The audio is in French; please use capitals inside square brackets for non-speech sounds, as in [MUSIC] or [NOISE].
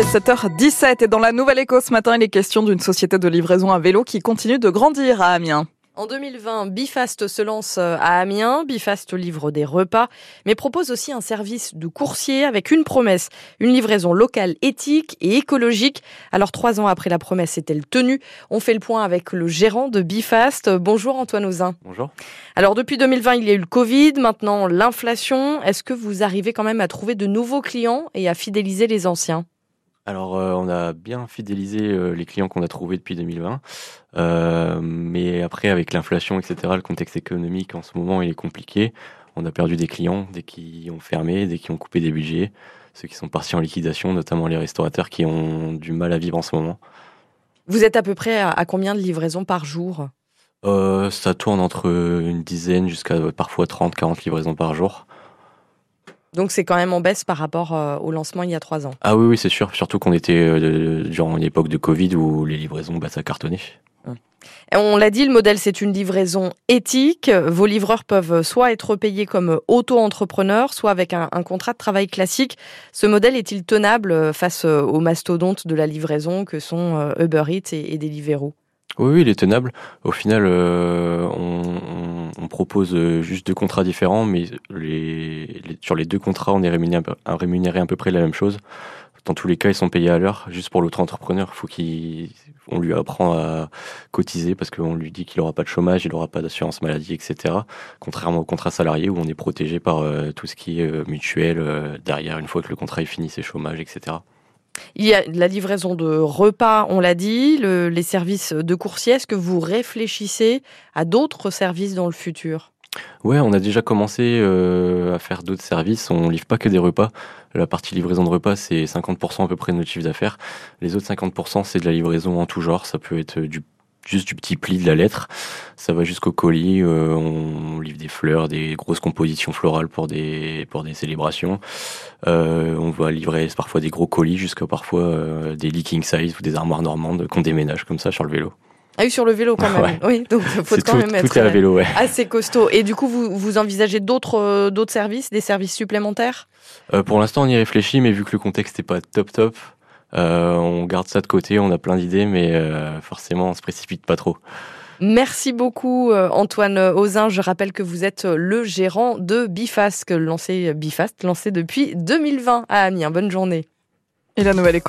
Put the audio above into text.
il est 7h17 et dans la Nouvelle Éco ce matin, il est question d'une société de livraison à vélo qui continue de grandir à Amiens. En 2020, Bifast se lance euh, à Amiens. Bifast livre des repas, mais propose aussi un service de coursier avec une promesse, une livraison locale éthique et écologique. Alors trois ans après la promesse est-elle tenue? On fait le point avec le gérant de Bifast. Bonjour Antoine Ozin. Bonjour. Alors depuis 2020, il y a eu le Covid, maintenant l'inflation. Est-ce que vous arrivez quand même à trouver de nouveaux clients et à fidéliser les anciens? Alors, euh, on a bien fidélisé euh, les clients qu'on a trouvés depuis 2020. Euh, mais après, avec l'inflation, etc., le contexte économique en ce moment, il est compliqué. On a perdu des clients dès qu'ils ont fermé, dès qu'ils ont coupé des budgets. Ceux qui sont partis en liquidation, notamment les restaurateurs qui ont du mal à vivre en ce moment. Vous êtes à peu près à, combien de livraisons par jour? Ça tourne entre une dizaine jusqu'à parfois 30, 40 livraisons par jour. Donc c'est quand même en baisse par rapport euh, au lancement il y a trois ans. Ah oui, oui c'est sûr. Surtout qu'on était euh, durant une époque de Covid où les livraisons, bah, ça cartonnait. Hum. on l'a dit, le modèle, c'est une livraison éthique. Vos livreurs peuvent soit être payés comme auto-entrepreneurs, soit avec un, contrat de travail classique. Ce modèle est-il tenable euh, face aux mastodontes de la livraison que sont Uber Eats et, et Deliveroo? Oui, oui, il est tenable. Au final, on, on propose euh, juste deux contrats différents, mais sur les deux contrats, on est rémunéré, rémunéré à peu près la même chose. Dans tous les cas, ils sont payés à l'heure. Juste pour l'autre entrepreneur, faut qu'il, on lui apprend à cotiser parce qu'on lui dit qu'il n'aura pas de chômage, il n'aura pas d'assurance maladie, etc. Contrairement au contrat salarié où on est protégé par euh, tout ce qui est euh, mutuel derrière une fois que le contrat est fini, c'est chômage, etc. Il y a la livraison de repas, on l'a dit, les services de coursier. Est-ce que vous réfléchissez à d'autres services dans le futur? Ouais, on a déjà commencé euh, à faire d'autres services. On livre pas que des repas. La partie livraison de repas, c'est 50% à peu près de notre chiffre d'affaires. Les autres 50%, c'est de la livraison en tout genre. Ça peut être du juste du petit pli de la lettre. Ça va jusqu'au colis. Euh, on livre des fleurs, des grosses compositions florales pour des pour des célébrations. Euh, on va livrer parfois des gros colis jusqu'à parfois euh, des leaking size ou des armoires normandes qu'on déménage comme ça sur le vélo. Ah oui, sur le vélo quand [LAUGHS] même. Oui, donc faut quand même être à vélo, ouais. assez costaud. Et du coup, vous, vous envisagez d'autres d'autres services, des services supplémentaires? Pour l'instant, on y réfléchit, mais vu que le contexte n'est pas top top, on garde ça de côté, on a plein d'idées, mais euh, forcément, on se précipite pas trop. Merci beaucoup euh, Antoine Ozin. Je rappelle que vous êtes le gérant de Bifast, lancé Bifast, lancé depuis 2020 à Amiens. Bonne journée. Et la nouvelle éco